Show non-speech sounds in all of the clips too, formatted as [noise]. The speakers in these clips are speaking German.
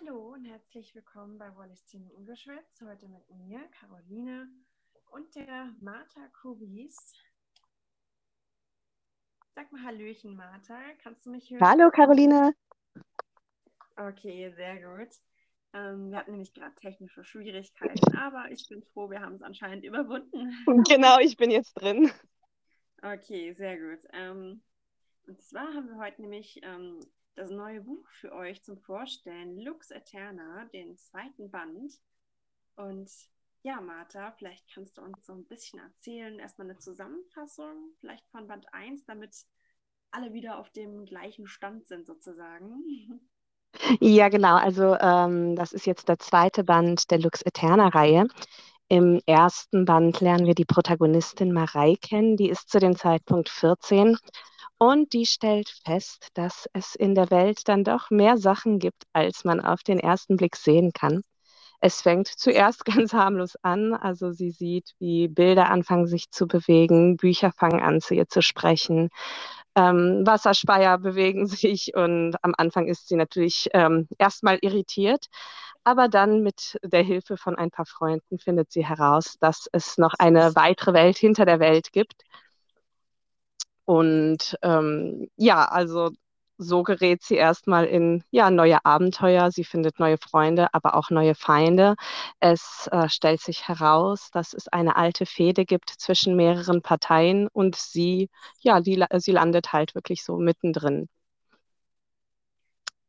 Hallo und herzlich willkommen bei Wallis Team Ungeschwätzt. Heute mit mir, Caroline und der Martha Kubis. Sag mal Hallöchen, Martha. Kannst du mich hören? Hallo, Caroline. Okay, sehr gut. Ähm, wir hatten nämlich gerade technische Schwierigkeiten, aber ich bin froh, wir haben es anscheinend überwunden. [laughs] Genau, ich bin jetzt drin. Okay, sehr gut. Ähm, und zwar haben wir heute nämlich ähm, das neue Buch für euch zum Vorstellen, Lux Eterna, den zweiten Band. Und ja, Martha, vielleicht kannst du uns so ein bisschen erzählen, erstmal eine Zusammenfassung, vielleicht von Band 1, damit alle wieder auf dem gleichen Stand sind sozusagen. [laughs] Ja, genau. Also ähm, das ist jetzt der zweite Band der Lux Eterna-Reihe. Im ersten Band lernen wir die Protagonistin Marei kennen. Die ist zu dem Zeitpunkt 14 und die stellt fest, dass es in der Welt dann doch mehr Sachen gibt, als man auf den ersten Blick sehen kann. Es fängt zuerst [laughs] ganz harmlos an. Also sie sieht, wie Bilder anfangen sich zu bewegen, Bücher fangen an zu ihr zu sprechen, ähm, Wasserspeier [laughs] bewegen sich und am Anfang ist sie natürlich ähm, erstmal irritiert. Aber dann mit der Hilfe von ein paar Freunden findet sie heraus, dass es noch eine weitere Welt hinter der Welt gibt und ähm, ja, also so gerät sie erstmal in ja, neue Abenteuer. Sie findet neue Freunde, aber auch neue Feinde. Es äh, stellt sich heraus, dass es eine alte Fehde gibt zwischen mehreren Parteien und sie, ja, die, sie landet halt wirklich so mittendrin.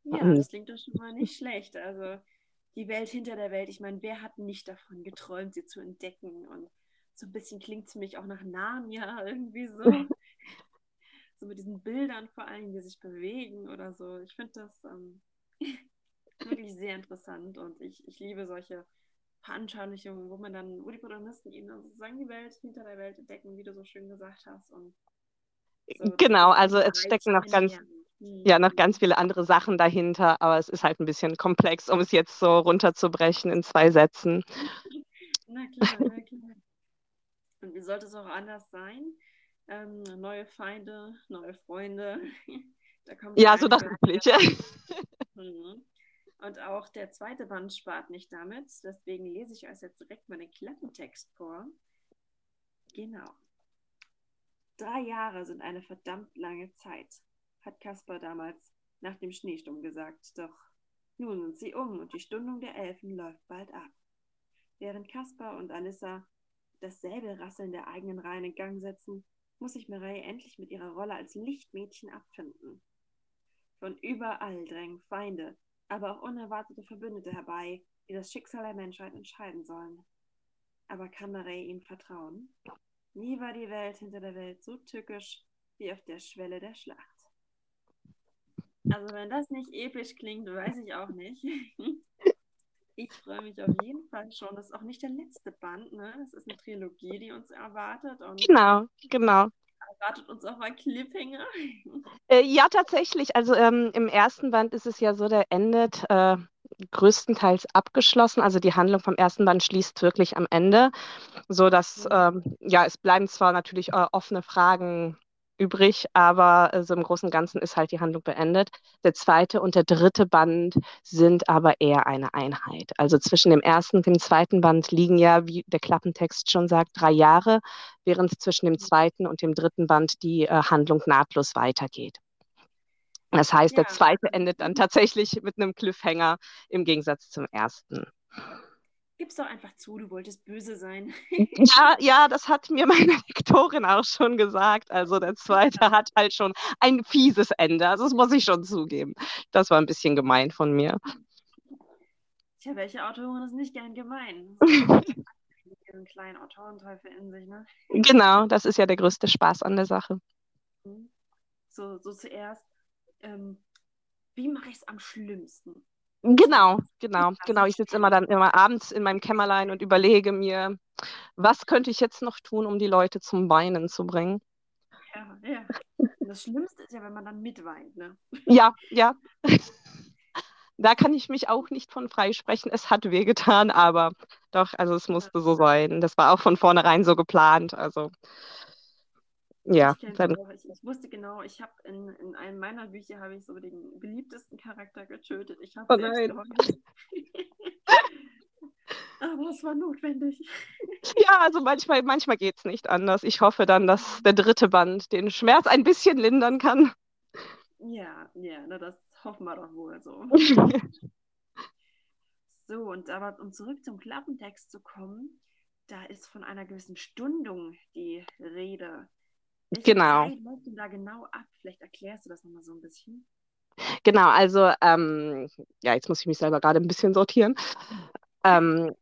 Ja, das klingt doch schon mal nicht schlecht. Also die Welt hinter der Welt, ich meine, wer hat nicht davon geträumt, sie zu entdecken? Und so ein bisschen klingt es für mich auch nach Narnia irgendwie so. [laughs] so mit diesen Bildern vor allem, die sich bewegen oder so. Ich finde das ähm, [laughs] wirklich sehr interessant und ich, ich liebe solche Veranschaulichungen, wo man dann, wo die Protagonisten eben sozusagen die Welt hinter der Welt entdecken, wie du so schön gesagt hast. Und so, genau, also es stecken noch ganz, hm. ja, noch ganz viele andere Sachen dahinter, aber es ist halt ein bisschen komplex, um es jetzt so runterzubrechen in zwei Sätzen. [laughs] na klar, na klar. Und wie sollte es auch anders sein? Ähm, neue Feinde, neue Freunde. [laughs] ja, so das Übliche. [laughs] Mhm. Und auch der zweite Band spart nicht damit. Deswegen lese ich euch jetzt direkt mal den Klappentext vor. Genau. Drei Jahre sind eine verdammt lange Zeit, hat Kaspar damals nach dem Schneesturm gesagt. Doch nun sind sie um und die Stundung der Elfen läuft bald ab. Während Kaspar und Alissa dasselbe Rasseln der eigenen Reihen in Gang setzen, muss sich Mireille endlich mit ihrer Rolle als Lichtmädchen abfinden. Von überall drängen Feinde, aber auch unerwartete Verbündete herbei, die das Schicksal der Menschheit entscheiden sollen. Aber kann Mireille ihm vertrauen? Nie war die Welt hinter der Welt so tückisch wie auf der Schwelle der Schlacht. Also wenn das nicht episch klingt, weiß ich auch nicht. [laughs] Ich freue mich auf jeden Fall schon. Das ist auch nicht der letzte Band, ne? Das ist eine Trilogie, die uns erwartet. Und genau, genau. Erwartet uns auch mal Cliffhanger? [laughs] Äh, ja, tatsächlich. Also ähm, im ersten Band ist es ja so, der endet äh, größtenteils abgeschlossen. Also die Handlung vom ersten Band schließt wirklich am Ende, so dass mhm. ähm, ja es bleiben zwar natürlich äh, offene Fragen übrig, aber äh, so im Großen und Ganzen ist halt die Handlung beendet. Der zweite und der dritte Band sind aber eher eine Einheit. Also zwischen dem ersten und dem zweiten Band liegen ja, wie der Klappentext schon sagt, drei Jahre, während zwischen dem zweiten und dem dritten Band die äh, Handlung nahtlos weitergeht. Das heißt, ja. der zweite endet dann tatsächlich mit einem Cliffhanger im Gegensatz zum ersten. Gib's doch einfach zu, du wolltest böse sein. [laughs] ja, ja, das hat mir meine [laughs] Lektorin auch schon gesagt. Also der zweite hat halt schon ein fieses Ende. Also das muss ich schon zugeben. Das war ein bisschen gemein von mir. Tja, welche Autorin ist nicht gern gemein? [laughs] Diesen kleinen Autorenteufel in sich, ne? Genau, das ist ja der größte Spaß an der Sache. Mhm. So, so zuerst, ähm, wie mache ich es am schlimmsten? Genau, genau, genau. Ich sitze immer dann immer abends in meinem Kämmerlein und überlege mir, was könnte ich jetzt noch tun, um die Leute zum Weinen zu bringen. Ja, ja. Das Schlimmste ist ja, wenn man dann mitweint, ne? Ja, ja. [laughs] Da kann ich mich auch nicht von freisprechen. Es hat wehgetan, aber doch, also es musste so sein. Das war auch von vornherein so geplant. Also Ja, ich. Ich, wusste genau, ich habe in, in einem meiner Bücher habe ich so den beliebtesten Charakter getötet. Ich habe oh selbst. [laughs] Aber es war notwendig. Ja, also manchmal, manchmal geht es nicht anders. Ich hoffe dann, dass der dritte Band den Schmerz ein bisschen lindern kann. Ja, ja, na, das hoffen wir doch wohl so. [laughs] So, und aber um zurück zum Klappentext zu kommen, da ist von einer gewissen Stundung die Rede. Welche Genau. Zeit läuft denn da genau ab? Vielleicht erklärst du das nochmal so ein bisschen. Genau, also ähm, ja, jetzt muss ich mich selber gerade ein bisschen sortieren. Ähm,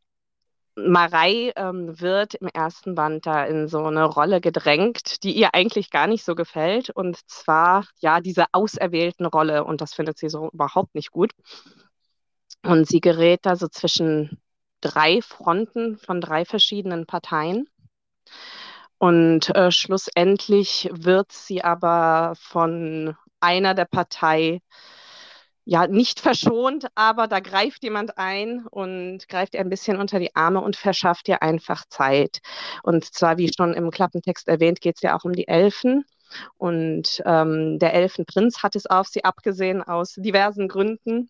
Marei ähm, wird im ersten Band da in so eine Rolle gedrängt, die ihr eigentlich gar nicht so gefällt. Und zwar ja diese auserwählten Rolle. Und das findet sie so überhaupt nicht gut. Und sie gerät da so zwischen drei Fronten von drei verschiedenen Parteien. Und äh, schlussendlich wird sie aber von einer der Partei ja nicht verschont, aber da greift jemand ein und greift ihr ein bisschen unter die Arme und verschafft ihr einfach Zeit. Und zwar, wie schon im Klappentext erwähnt, geht es ja auch um die Elfen. Und ähm, der Elfenprinz hat es auf sie abgesehen aus diversen Gründen.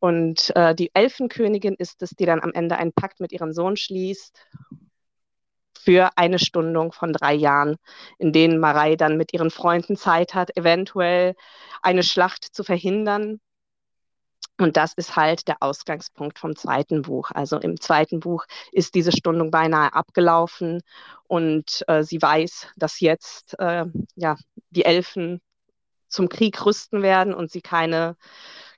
Und äh, die Elfenkönigin ist es, die dann am Ende einen Pakt mit ihrem Sohn schließt für eine Stundung von drei Jahren, in denen Marei dann mit ihren Freunden Zeit hat, eventuell eine Schlacht zu verhindern. Und das ist halt der Ausgangspunkt vom zweiten Buch. Also im zweiten Buch ist diese Stundung beinahe abgelaufen und äh, sie weiß, dass jetzt äh, ja, die Elfen zum Krieg rüsten werden und sie keine,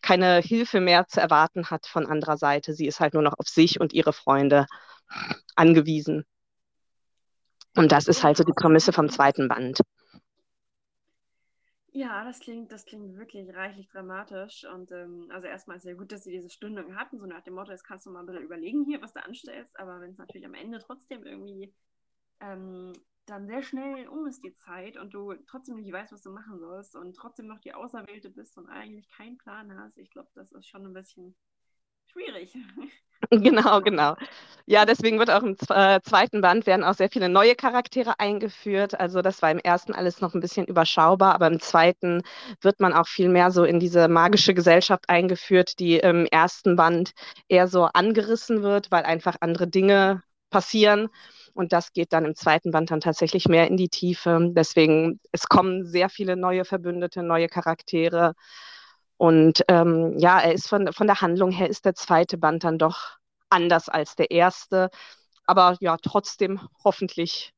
keine Hilfe mehr zu erwarten hat von anderer Seite. Sie ist halt nur noch auf sich und ihre Freunde angewiesen. Und das ist halt so die Prämisse vom zweiten Band. Ja, das klingt, das klingt wirklich reichlich dramatisch. Und ähm, also erstmal ist ja gut, dass sie diese Stundung hatten, so nach dem Motto, jetzt kannst du mal ein bisschen überlegen hier, was du anstellst. Aber wenn es natürlich am Ende trotzdem irgendwie ähm, dann sehr schnell um ist die Zeit und du trotzdem nicht weißt, was du machen sollst und trotzdem noch die Auserwählte bist und eigentlich keinen Plan hast, ich glaube, das ist schon ein bisschen schwierig. [laughs] Genau, genau. Ja, deswegen wird auch im äh, zweiten Band werden auch sehr viele neue Charaktere eingeführt. Also das war im ersten alles noch ein bisschen überschaubar, aber im zweiten wird man auch viel mehr so in diese magische Gesellschaft eingeführt, die im ersten Band eher so angerissen wird, weil einfach andere Dinge passieren. Und das geht dann im zweiten Band dann tatsächlich mehr in die Tiefe. Deswegen, es kommen sehr viele neue Verbündete, neue Charaktere. Und ähm, ja, er ist von, von der Handlung her ist der zweite Band dann doch anders als der erste. Aber ja, trotzdem hoffentlich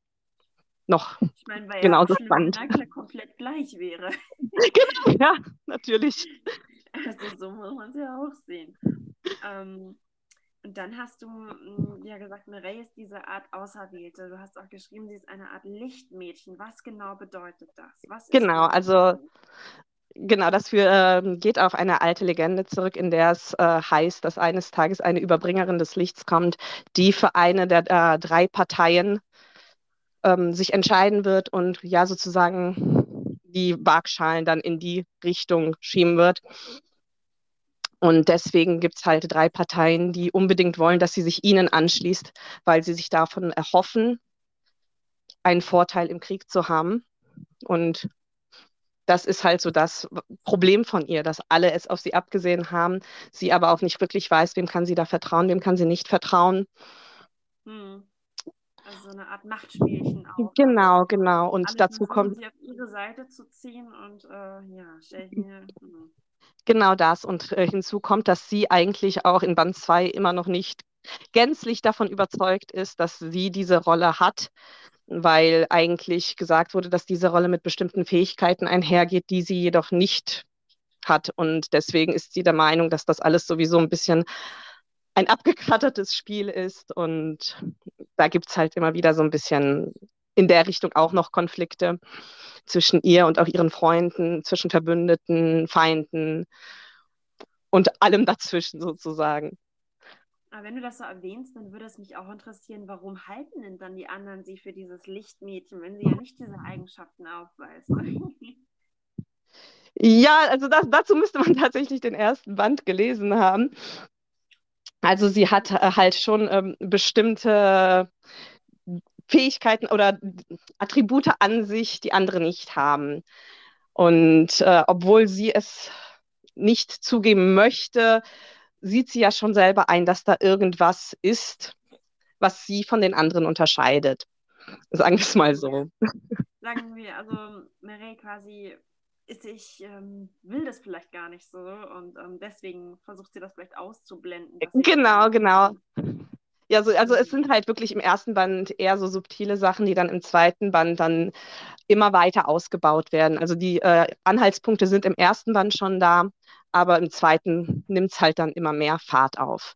noch Ich meine, wäre ja genauso schlimm, spannend. der komplett gleich wäre. [laughs] Genau, ja, natürlich. Also so muss man es ja auch sehen. Ähm, und dann hast du mh, ja gesagt, Mireille ist diese Art Auserwählte. Du hast auch geschrieben, sie ist eine Art Lichtmädchen. Was genau bedeutet das? Was Genau, also? Genau, das für, ähm, geht auf eine alte Legende zurück, in der es äh, heißt, dass eines Tages eine Überbringerin des Lichts kommt, die für eine der äh, drei Parteien ähm, sich entscheiden wird und ja sozusagen die Waagschalen dann in die Richtung schieben wird. Und deswegen gibt es halt drei Parteien, die unbedingt wollen, dass sie sich ihnen anschließt, weil sie sich davon erhoffen, einen Vorteil im Krieg zu haben. Und das ist halt so das Problem von ihr, dass alle es auf sie abgesehen haben, sie aber auch nicht wirklich weiß, wem kann sie da vertrauen, wem kann sie nicht vertrauen. Hm. Also so eine Art Machtspielchen auch. Also Genau, genau. Und alle dazu kommt sie auf ihre Seite zu ziehen und äh, ja, stell ich mir. Hm. genau das. Und äh, hinzu kommt, dass sie eigentlich auch in Band 2 immer noch nicht gänzlich davon überzeugt ist, dass sie diese Rolle hat, weil eigentlich gesagt wurde, dass diese Rolle mit bestimmten Fähigkeiten einhergeht, die sie jedoch nicht hat. Und deswegen ist sie der Meinung, dass das alles sowieso ein bisschen ein abgekrattertes Spiel ist. Und da gibt es halt immer wieder so ein bisschen in der Richtung auch noch Konflikte zwischen ihr und auch ihren Freunden, zwischen Verbündeten, Feinden und allem dazwischen sozusagen. Aber wenn du das so erwähnst, dann würde es mich auch interessieren, warum halten denn dann die anderen sie für dieses Lichtmädchen, wenn sie ja nicht diese Eigenschaften aufweist? Ja, also das, dazu müsste man [laughs] tatsächlich den ersten Band gelesen haben. Also sie hat äh, halt schon ähm, bestimmte Fähigkeiten oder Attribute an sich, die andere nicht haben. Und äh, obwohl sie es nicht zugeben möchte, sieht sie ja schon selber ein, dass da irgendwas ist, was sie von den anderen unterscheidet. Sagen wir es mal so. Sagen wir, also Mireille quasi ist, ich ähm, will das vielleicht gar nicht so und ähm, deswegen versucht sie das vielleicht auszublenden. Genau, genau. Ja, so, also es sind halt wirklich im ersten Band eher so subtile Sachen, die dann im zweiten Band dann immer weiter ausgebaut werden. Also die äh, Anhaltspunkte sind im ersten Band schon da, aber im zweiten nimmt es halt dann immer mehr Fahrt auf.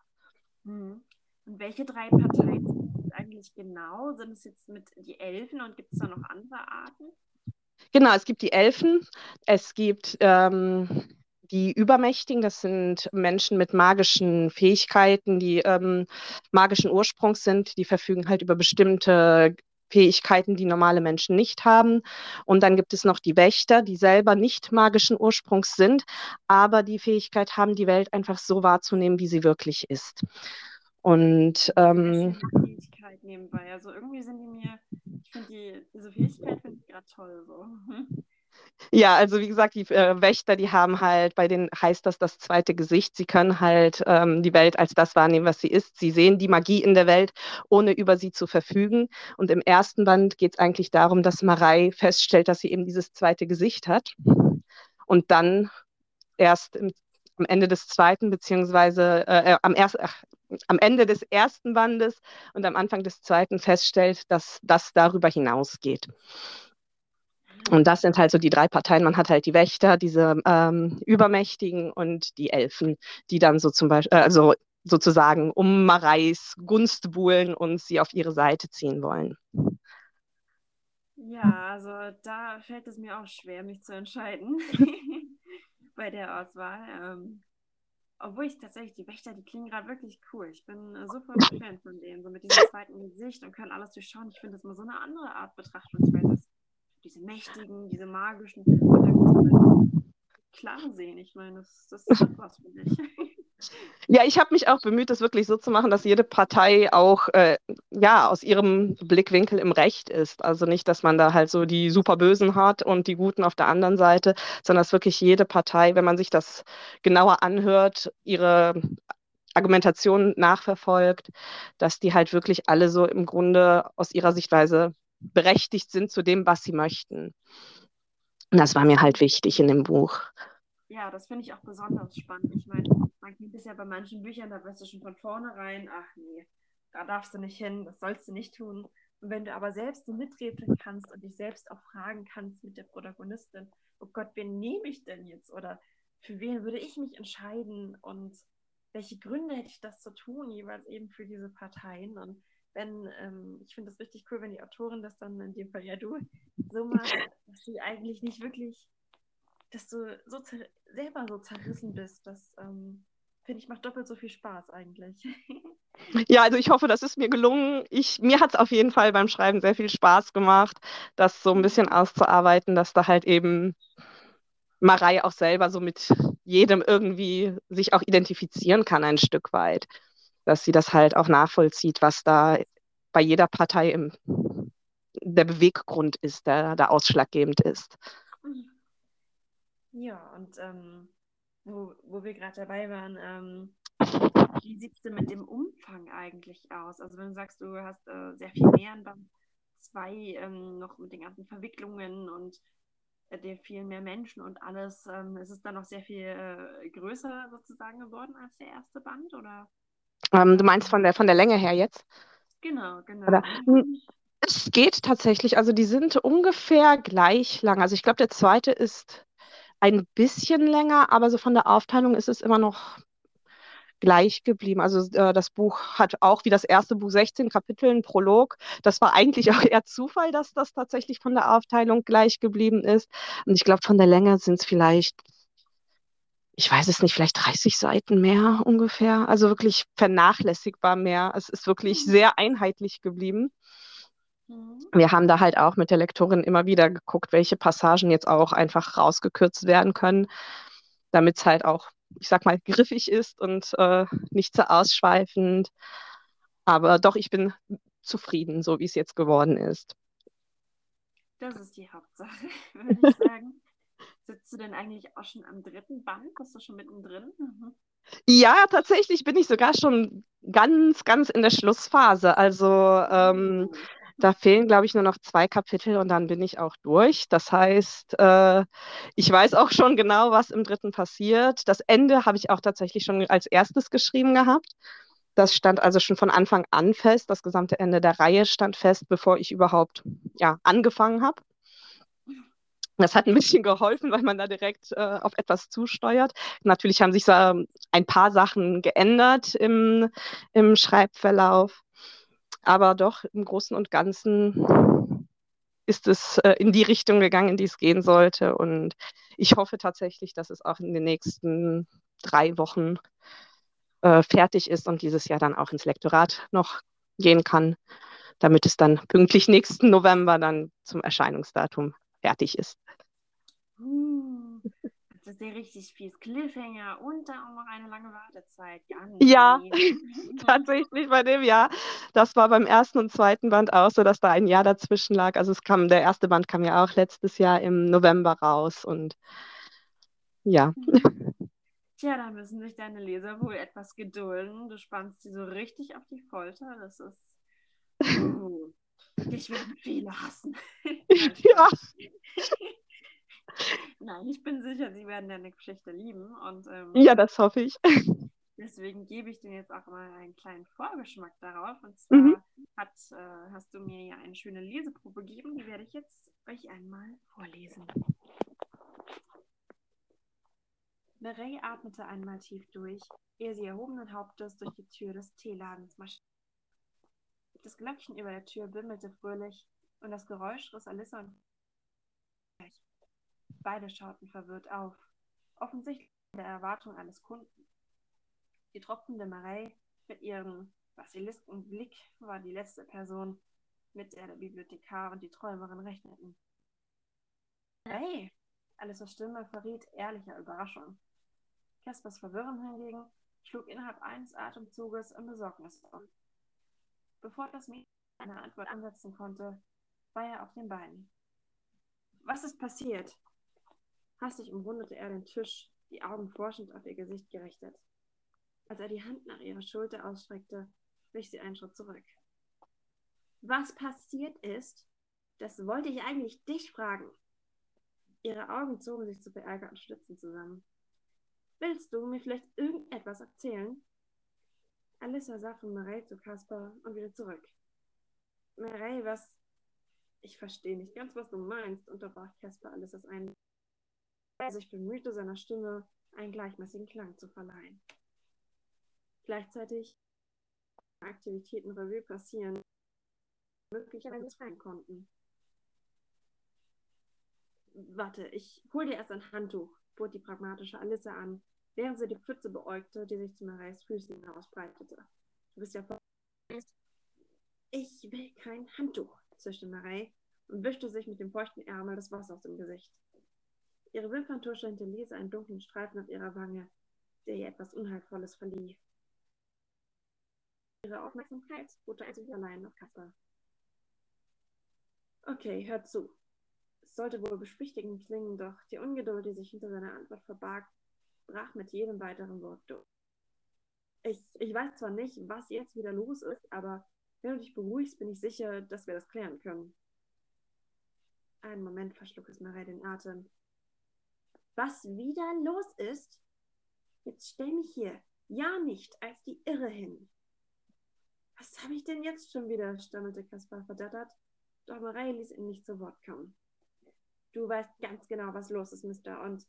Mhm. Und welche drei Parteien sind es eigentlich genau? Sind es jetzt mit die Elfen und gibt es da noch andere Arten? Genau, es gibt die Elfen, es gibt ähm, die Übermächtigen, das sind Menschen mit magischen Fähigkeiten, die ähm, magischen Ursprungs sind, die verfügen halt über bestimmte Fähigkeiten, die normale Menschen nicht haben. Und dann gibt es noch die Wächter, die selber nicht magischen Ursprungs sind, aber die Fähigkeit haben, die Welt einfach so wahrzunehmen, wie sie wirklich ist. Und ähm, Fähigkeit nebenbei. Also irgendwie sind die mir, ich finde die, diese Fähigkeit finde ich gerade toll so. [laughs] Ja, also wie gesagt, die äh, Wächter, die haben halt, bei denen heißt das das zweite Gesicht. Sie können halt ähm, die Welt als das wahrnehmen, was sie ist. Sie sehen die Magie in der Welt, ohne über sie zu verfügen. Und im ersten Band geht es eigentlich darum, dass Marei feststellt, dass sie eben dieses zweite Gesicht hat. Und dann erst im, am Ende des zweiten, beziehungsweise äh, äh am, erst, am Ende des ersten Bandes und am Anfang des zweiten feststellt, dass das darüber hinausgeht. Und das sind halt so die drei Parteien. Man hat halt die Wächter, diese ähm, Übermächtigen und die Elfen, die dann so zum Beispiel, äh, also sozusagen um Mareis Gunst buhlen und sie auf ihre Seite ziehen wollen. Ja, also da fällt es mir auch schwer, mich zu entscheiden [laughs] bei der Auswahl. Ähm, obwohl ich tatsächlich, die Wächter, die klingen gerade wirklich cool. Ich bin äh, super Fan von denen, so mit diesem zweiten Gesicht und können alles durchschauen. Ich finde das mal so eine andere Art Betrachtungsweise diese mächtigen, diese magischen, klar sehen. Ich meine, das, das ist was für mich. [laughs] Ja, ich habe mich auch bemüht, das wirklich so zu machen, dass jede Partei auch äh, ja aus ihrem Blickwinkel im Recht ist. Also nicht, dass man da halt so die Superbösen hat und die Guten auf der anderen Seite, sondern dass wirklich jede Partei, wenn man sich das genauer anhört, ihre Argumentation nachverfolgt, dass die halt wirklich alle so im Grunde aus ihrer Sichtweise berechtigt sind zu dem, was sie möchten. Und das war mir halt wichtig in dem Buch. Ja, das finde ich auch besonders spannend. Ich meine, man kennt es ja bei manchen Büchern, da weißt du schon von vornherein, ach nee, da darfst du nicht hin, das sollst du nicht tun. Und wenn du aber selbst so mitreden kannst und dich selbst auch fragen kannst mit der Protagonistin, oh Gott, wen nehme ich denn jetzt? Oder für wen würde ich mich entscheiden? Und welche Gründe hätte ich das zu tun, jeweils eben für diese Parteien? Und wenn, ähm, ich finde es richtig cool, wenn die Autorin das dann, in dem Fall ja du, so macht, [laughs] dass du eigentlich nicht wirklich, dass du so selber so zerrissen bist. Das ähm, finde ich macht doppelt so viel Spaß eigentlich. [laughs] Ja, also ich hoffe, das ist mir gelungen. Ich, mir hat es auf jeden Fall beim Schreiben sehr viel Spaß gemacht, das so ein bisschen auszuarbeiten, dass da halt eben Marei auch selber so mit jedem irgendwie sich auch identifizieren kann, ein Stück weit dass sie das halt auch nachvollzieht, was da bei jeder Partei im, der Beweggrund ist, der da ausschlaggebend ist. Ja, und ähm, wo, wo wir gerade dabei waren, ähm, wie sieht es denn mit dem Umfang eigentlich aus? Also wenn du sagst, du hast äh, sehr viel mehr in Band 2, ähm, noch mit den ganzen Verwicklungen und äh, der viel mehr Menschen und alles, ähm, ist es dann noch sehr viel äh, größer sozusagen geworden als der erste Band, oder? Ähm, du meinst von der, von der Länge her jetzt? Genau, genau. Oder, hm, es geht tatsächlich. Also die sind ungefähr gleich lang. Also ich glaube, der zweite ist ein bisschen länger, aber so von der Aufteilung ist es immer noch gleich geblieben. Also äh, das Buch hat auch wie das erste Buch 16 Kapitel, ein Prolog. Das war eigentlich [laughs] auch eher Zufall, dass das tatsächlich von der Aufteilung gleich geblieben ist. Und ich glaube, von der Länge sind es vielleicht ich weiß es nicht, vielleicht 30 Seiten mehr ungefähr. Also wirklich vernachlässigbar mehr. Es ist wirklich mhm. sehr einheitlich geblieben. Mhm. Wir haben da halt auch mit der Lektorin immer wieder geguckt, welche Passagen jetzt auch einfach rausgekürzt werden können, damit es halt auch, ich sag mal, griffig ist und äh, nicht so ausschweifend. Aber doch, ich bin zufrieden, so wie es jetzt geworden ist. Das ist die Hauptsache, [laughs] würde ich sagen. Sitzt du denn eigentlich auch schon am dritten Band? Bist du schon mittendrin? Mhm. Ja, tatsächlich bin ich sogar schon ganz, ganz in der Schlussphase. Also ähm, oh. da fehlen, glaube ich, nur noch zwei Kapitel und dann bin ich auch durch. Das heißt, äh, ich weiß auch schon genau, was im dritten passiert. Das Ende habe ich auch tatsächlich schon als erstes geschrieben gehabt. Das stand also schon von Anfang an fest. Das gesamte Ende der Reihe stand fest, bevor ich überhaupt ja, angefangen habe. Das hat ein bisschen geholfen, weil man da direkt äh, auf etwas zusteuert. Natürlich haben sich so ähm, ein paar Sachen geändert im, im Schreibverlauf. Aber doch im Großen und Ganzen ist es äh, in die Richtung gegangen, in die es gehen sollte. Und ich hoffe tatsächlich, dass es auch in den nächsten drei Wochen äh, fertig ist und dieses Jahr dann auch ins Lektorat noch gehen kann, damit es dann pünktlich nächsten November dann zum Erscheinungsdatum fertig ist. Uh, das ist ja richtig fies. Cliffhanger und dann auch noch eine lange Wartezeit. Ganz ja, [laughs] tatsächlich bei dem Jahr. Das war beim ersten und zweiten Band auch so, dass da ein Jahr dazwischen lag. Also es kam, der erste Band kam ja auch letztes Jahr im November raus und ja. [laughs] Tja, da müssen sich deine Leser wohl etwas gedulden. Du spannst sie so richtig auf die Folter. Das ist. [laughs] Uh, dich werden viele hassen. ja. Nein, ich bin sicher, sie werden deine Geschichte lieben. Und, ähm, ja, das hoffe ich. [laughs] Deswegen gebe ich dir jetzt auch mal einen kleinen Vorgeschmack darauf. Und zwar mhm. hat, äh, hast du mir ja eine schöne Leseprobe gegeben. Die werde ich jetzt euch einmal vorlesen. Mireille atmete einmal tief durch, ehe sie erhobenen Hauptes durch die Tür des Teeladens marschierte. Das Glöckchen über der Tür bimmelte fröhlich und das Geräusch riss Alissa und Beide schauten verwirrt auf, offensichtlich in der Erwartung eines Kunden. Die tropfende Marei mit ihrem basilisken Blick war die letzte Person, mit der der Bibliothekar und die Träumerin rechneten. Hey! Alissas Stimme verriet ehrlicher Überraschung. Kaspers Verwirren hingegen schlug innerhalb eines Atemzuges in Besorgnis um. Bevor das Mädchen eine Antwort ansetzen konnte, war er auf den Beinen. Was ist passiert? Hastig umrundete er den Tisch, die Augen forschend auf ihr Gesicht gerichtet. Als er die Hand nach ihrer Schulter ausstreckte, wich sie einen Schritt zurück. Was passiert ist, das wollte ich eigentlich dich fragen. Ihre Augen zogen sich zu beärgerten Stützen zusammen. Willst du mir vielleicht irgendetwas erzählen? Alissa sah von Mireille zu Caspar und wieder zurück. Mireille, was. Ich verstehe nicht ganz, was du meinst, unterbrach Caspar Alissas ein. Er sich bemühte, seiner Stimme einen gleichmäßigen Klang zu verleihen. Gleichzeitig Aktivitäten Revue passieren, möglicherweise sein konnten. Warte, ich hol dir erst ein Handtuch, bot die pragmatische Alissa an, während sie die Pfütze beäugte, die sich zu Marais Füßen ausbreitete. Du bist ja voll. Ich will kein Handtuch, zischte Marei und wischte sich mit dem feuchten Ärmel das Wasser aus dem Gesicht. Ihre Wimperntusche hinterließ einen dunklen Streifen auf ihrer Wange, der ihr etwas Unheilvolles verlieh. Ihre Aufmerksamkeit ruhte also allein auf Kasper. Okay, hört zu. Es sollte wohl beschwichtigend klingen, doch die Ungeduld, die sich hinter seiner Antwort verbarg, brach mit jedem weiteren Wort durch. Ich, ich weiß zwar nicht, was jetzt wieder los ist, aber wenn du dich beruhigst, bin ich sicher, dass wir das klären können. Einen Moment verschlug es Marie den Atem. Was wieder los ist? Jetzt stell mich hier ja nicht als die Irre hin. Was habe ich denn jetzt schon wieder? stammelte Kaspar verdattert, doch Marie ließ ihn nicht zu Wort kommen. Du weißt ganz genau, was los ist, Mister, und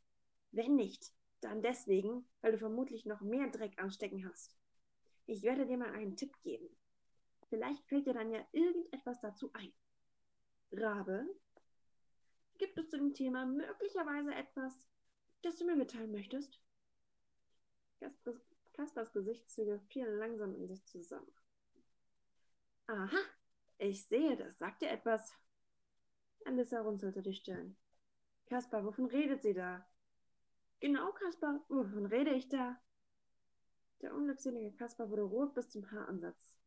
wenn nicht, dann deswegen, weil du vermutlich noch mehr Dreck am Stecken hast. Ich werde dir mal einen Tipp geben. Vielleicht fällt dir dann ja irgendetwas dazu ein. Rabe, gibt es zu dem Thema möglicherweise etwas, das du mir mitteilen möchtest? Kaspers, Kaspers Gesichtszüge fielen langsam in sich zusammen. Aha, ich sehe, das sagt dir etwas. Alissa runzelte die Stirn. Kaspar, wovon redet sie da? Genau, Kaspar, wovon rede ich da? Der unglückselige Kaspar wurde rot bis zum Haaransatz.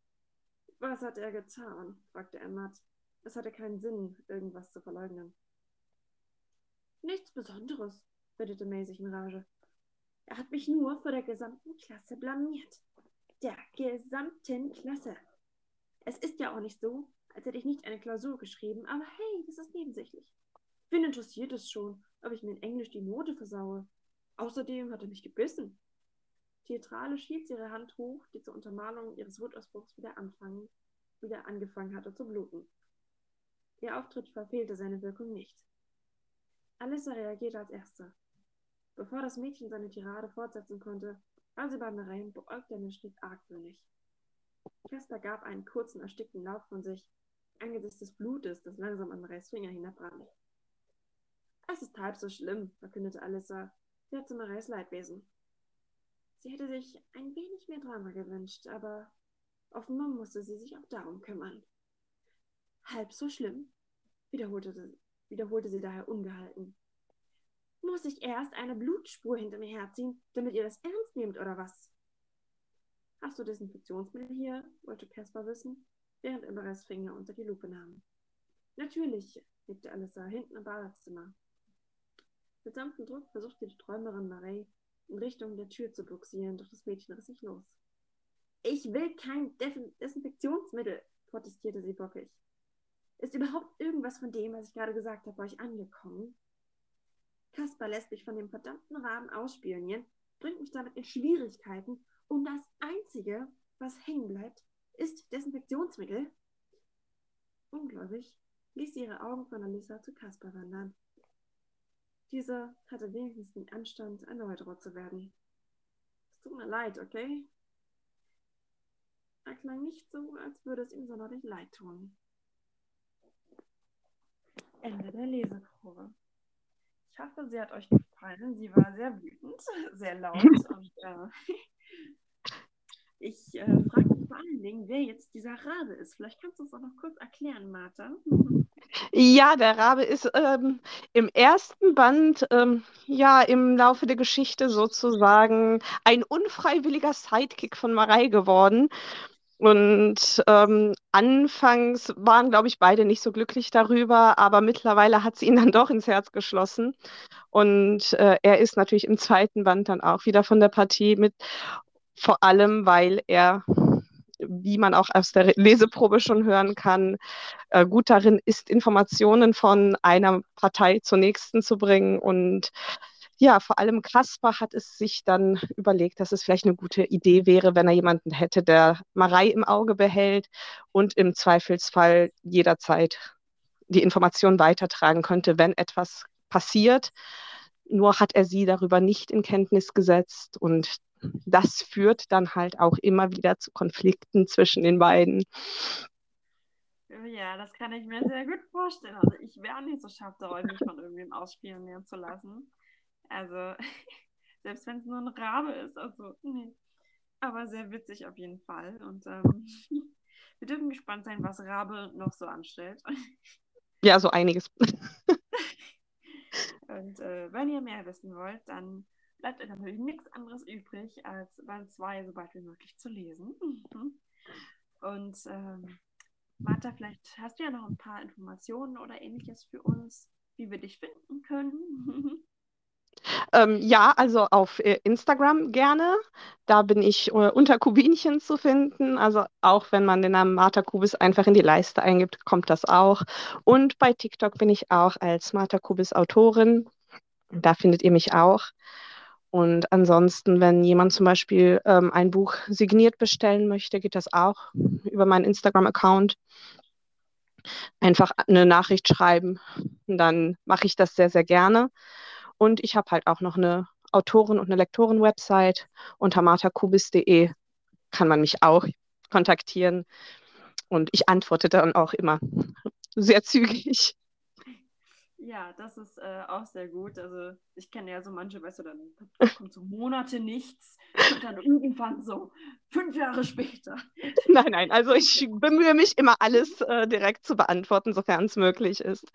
Was hat er getan? fragte er matt. Es hatte keinen Sinn, irgendwas zu verleugnen. Nichts Besonderes, redete May sich in Rage. Er hat mich nur vor der gesamten Klasse blamiert. Der gesamten Klasse. Es ist ja auch nicht so, als hätte ich nicht eine Klausur geschrieben, aber hey, das ist nebensächlich. Wen interessiert es schon, ob ich mir in Englisch die Note versaue? Außerdem hat er mich gebissen. Theatralisch hielt sie ihre Hand hoch, die zur Untermalung ihres Wutausbruchs wieder anfangen, wieder angefangen hatte zu bluten. Ihr Auftritt verfehlte seine Wirkung nicht. Alissa reagierte als Erste. Bevor das Mädchen seine Tirade fortsetzen konnte, war sie beim und beäugte den Schnitt argwöhnig. Caspar gab einen kurzen, erstickten Lauf von sich, angesichts des Blutes, das langsam an Marais Finger hinabrann. Es ist halb so schlimm, verkündete Alissa. Sie hat zu Marais Leidwesen. Sie hätte sich ein wenig mehr Drama gewünscht, aber offenbar musste sie sich auch darum kümmern. Halb so schlimm, wiederholte, wiederholte sie daher ungehalten. Muss ich erst eine Blutspur hinter mir herziehen, damit ihr das ernst nehmt, oder was? Hast du Desinfektionsmittel hier? wollte Caspar wissen, während er Marais Finger unter die Lupe nahm. Natürlich, nickte Alissa, hinten im Badezimmer. Mit sanftem Druck versuchte die Träumerin Marie in Richtung der Tür zu buxieren, doch das Mädchen riss sich los. Ich will kein Desinfektionsmittel, protestierte sie bockig. Ist überhaupt irgendwas von dem, was ich gerade gesagt habe, bei euch angekommen? Kaspar lässt mich von dem verdammten Rahmen ausspionieren, bringt mich damit in Schwierigkeiten und das Einzige, was hängen bleibt, ist Desinfektionsmittel. Ungläubig ließ sie ihre Augen von Alissa zu Kaspar wandern. Dieser hatte wenigstens den Anstand, erneut rot zu werden. Es tut mir leid, okay? Er klang nicht so, als würde es ihm sonderlich leid tun. Ende der Leseprobe. Ich hoffe, sie hat euch gefallen. Sie war sehr wütend, [laughs] sehr laut [laughs] und äh, [laughs] ich äh, frage mich vor allen Dingen, wer jetzt dieser Rabe ist. Vielleicht kannst du es auch noch kurz erklären, Martha. Ja, der Rabe ist ähm, im ersten Band ähm, ja im Laufe der Geschichte sozusagen ein unfreiwilliger Sidekick von Marei geworden. Und ähm, anfangs waren, glaube ich, beide nicht so glücklich darüber, aber mittlerweile hat sie ihn dann doch ins Herz geschlossen. Und äh, er ist natürlich im zweiten Band dann auch wieder von der Partie mit, vor allem weil er, wie man auch aus der Leseprobe schon hören kann, äh, gut darin ist, Informationen von einer Partei zur nächsten zu bringen und ja, vor allem Kaspar hat es sich dann überlegt, dass es vielleicht eine gute Idee wäre, wenn er jemanden hätte, der Marei im Auge behält und im Zweifelsfall jederzeit die Information weitertragen könnte, wenn etwas passiert. Nur hat er sie darüber nicht in Kenntnis gesetzt und das führt dann halt auch immer wieder zu Konflikten zwischen den beiden. Ja, das kann ich mir sehr gut vorstellen. Also ich wäre nicht so scharf darauf, mich von irgendwem ausspionieren zu lassen. Also, [laughs] selbst wenn es nur ein Rabe ist, also, nee. Aber sehr witzig auf jeden Fall. Und ähm, [laughs] wir dürfen gespannt sein, was Rabe noch so anstellt. [laughs] Ja, so einiges. Und äh, wenn ihr mehr wissen wollt, dann bleibt euch natürlich nichts anderes übrig, als Band 2 so bald wie möglich zu lesen. Und ähm, Martha, vielleicht hast du ja noch ein paar Informationen oder ähnliches für uns, wie wir dich finden können. Ähm, ja, also auf äh, Instagram gerne. Da bin ich äh, unter Kubinchen zu finden. Also auch wenn man den Namen Martha Kubis einfach in die Leiste eingibt, kommt das auch. Und bei TikTok bin ich auch als Martha Kubis Autorin. Da findet ihr mich auch. Und ansonsten, wenn jemand zum Beispiel ähm, ein Buch signiert bestellen möchte, geht das auch über meinen Instagram-Account. Einfach eine Nachricht schreiben. Dann mache ich das sehr, sehr gerne. Und ich habe halt auch noch eine Autoren- und eine Lektoren-Website. Unter martakubis.de kann man mich auch kontaktieren. Und ich antworte dann auch immer [laughs] sehr zügig. Ja, das ist äh, auch sehr gut. Also ich kenne ja so manche, weißt du, dann [laughs] kommt so Monate nichts und dann irgendwann so fünf Jahre später. [laughs] Nein, nein, also ich bemühe mich immer alles äh, direkt zu beantworten, sofern es möglich ist.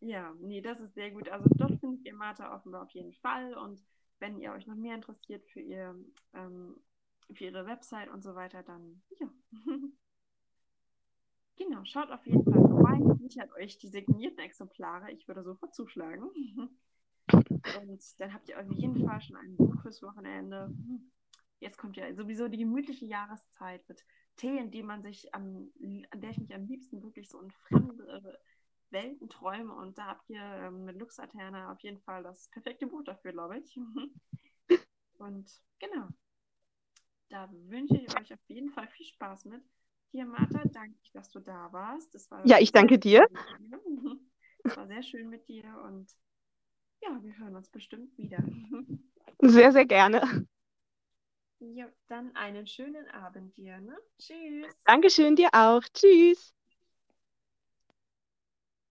Ja, nee, das ist sehr gut. Also dort findet ihr Martha offenbar auf jeden Fall. Und wenn ihr euch noch mehr interessiert für, ihr, ähm, für ihre Website und so weiter, dann ja. [laughs] genau, schaut auf jeden Fall vorbei, sichert euch die signierten Exemplare. Ich würde sofort zuschlagen. [laughs] Und dann habt ihr auf jeden Fall schon ein Buch fürs Wochenende. Jetzt kommt ja sowieso die gemütliche Jahreszeit mit Tee, in die man sich am, an der ich mich am liebsten wirklich so in fremde Welten träume. Und da habt ihr ähm, mit Lux Aterna auf jeden Fall das perfekte Buch dafür, glaube ich. [laughs] Und genau, da wünsche ich euch auf jeden Fall viel Spaß mit. Hier, Martha, danke, dass du da warst. ja, ich danke dir. Es [laughs] war sehr schön mit dir und ja, wir hören uns bestimmt wieder. [laughs] Sehr, sehr gerne. Ja, dann einen schönen Abend dir. Ne? Tschüss. Dankeschön dir auch. Tschüss.